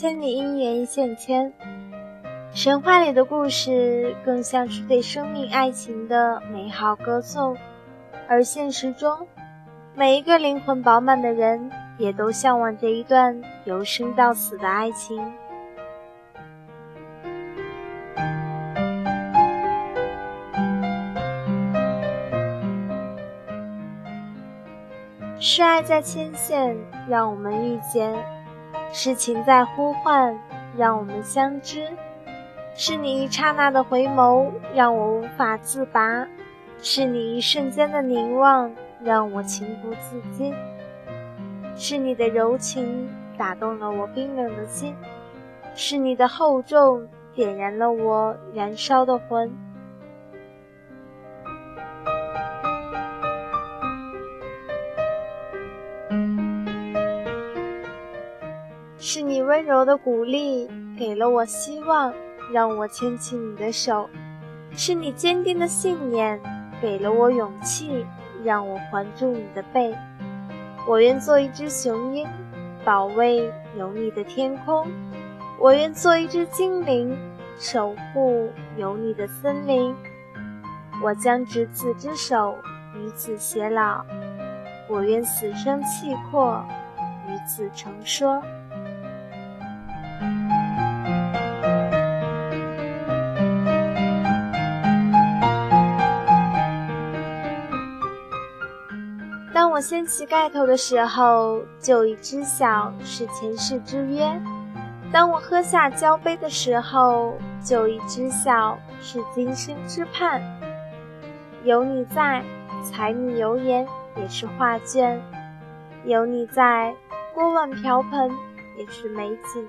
千里姻缘一线牵。神话里的故事更像是对生命、爱情的美好歌颂，而现实中，每一个灵魂饱满的人也都向往着一段由生到死的爱情。是爱在牵线，让我们遇见；是情在呼唤，让我们相知。是你一刹那的回眸，让我无法自拔；是你一瞬间的凝望，让我情不自禁；是你的柔情打动了我冰冷的心；是你的厚重点燃了我燃烧的魂。是你温柔的鼓励给了我希望，让我牵起你的手；是你坚定的信念给了我勇气，让我环住你的背。我愿做一只雄鹰，保卫有你的天空；我愿做一只精灵，守护有你的森林。我将执子之手，与子偕老；我愿死生契阔，与子成说。掀起盖头的时候，就已知晓是前世之约；当我喝下交杯的时候，就已知晓是今生之盼。有你在，柴米油盐也是画卷；有你在，锅碗瓢盆也是美景。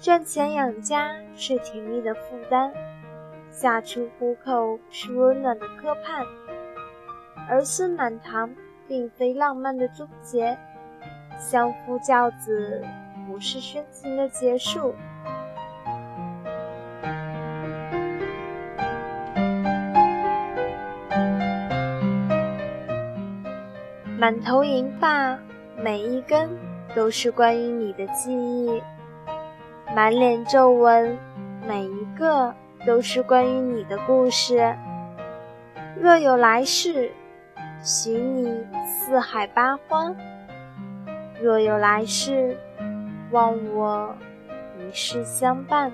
赚钱养家是甜蜜的负担，下厨糊口是温暖的磕盼。儿孙满堂，并非浪漫的终结；相夫教子，不是深情的结束。满头银发，每一根都是关于你的记忆；满脸皱纹，每一个都是关于你的故事。若有来世。许你四海八荒，若有来世，望我一世相伴。